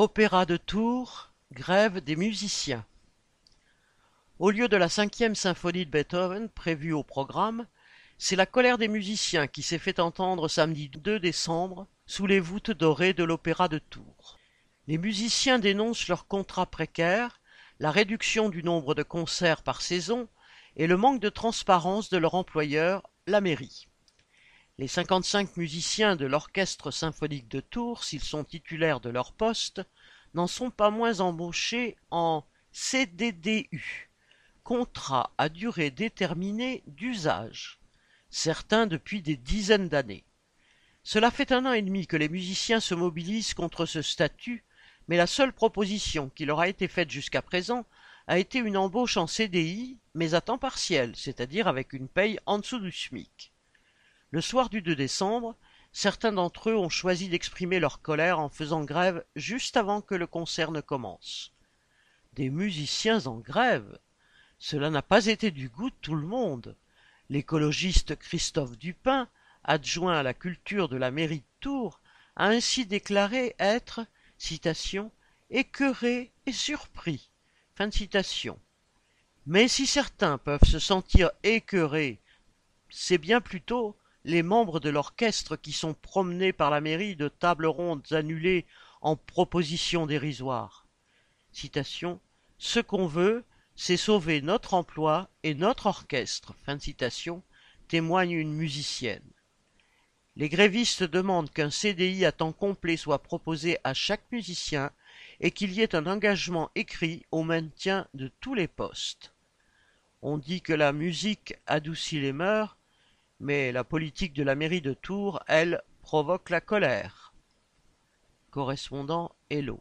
Opéra de Tours, grève des musiciens. Au lieu de la cinquième symphonie de Beethoven prévue au programme, c'est la colère des musiciens qui s'est fait entendre samedi 2 décembre sous les voûtes dorées de l'Opéra de Tours. Les musiciens dénoncent leurs contrats précaires, la réduction du nombre de concerts par saison et le manque de transparence de leur employeur, la mairie. Les cinquante-cinq musiciens de l'Orchestre symphonique de Tours, s'ils sont titulaires de leur poste, n'en sont pas moins embauchés en CDDU, contrat à durée déterminée d'usage, certains depuis des dizaines d'années. Cela fait un an et demi que les musiciens se mobilisent contre ce statut, mais la seule proposition qui leur a été faite jusqu'à présent a été une embauche en CDI, mais à temps partiel, c'est-à-dire avec une paye en dessous du SMIC. Le soir du 2 décembre, certains d'entre eux ont choisi d'exprimer leur colère en faisant grève juste avant que le concert ne commence. Des musiciens en grève? Cela n'a pas été du goût de tout le monde. L'écologiste Christophe Dupin, adjoint à la culture de la mairie de Tours, a ainsi déclaré être, citation, écœuré et surpris. Fin de citation. Mais si certains peuvent se sentir écœurés, c'est bien plutôt les membres de l'orchestre qui sont promenés par la mairie de tables rondes annulées en propositions dérisoires. Citation Ce qu'on veut, c'est sauver notre emploi et notre orchestre. Fin citation, témoigne une musicienne. Les grévistes demandent qu'un CDI à temps complet soit proposé à chaque musicien et qu'il y ait un engagement écrit au maintien de tous les postes. On dit que la musique adoucit les mœurs, mais la politique de la mairie de Tours, elle, provoque la colère. Correspondant Hello.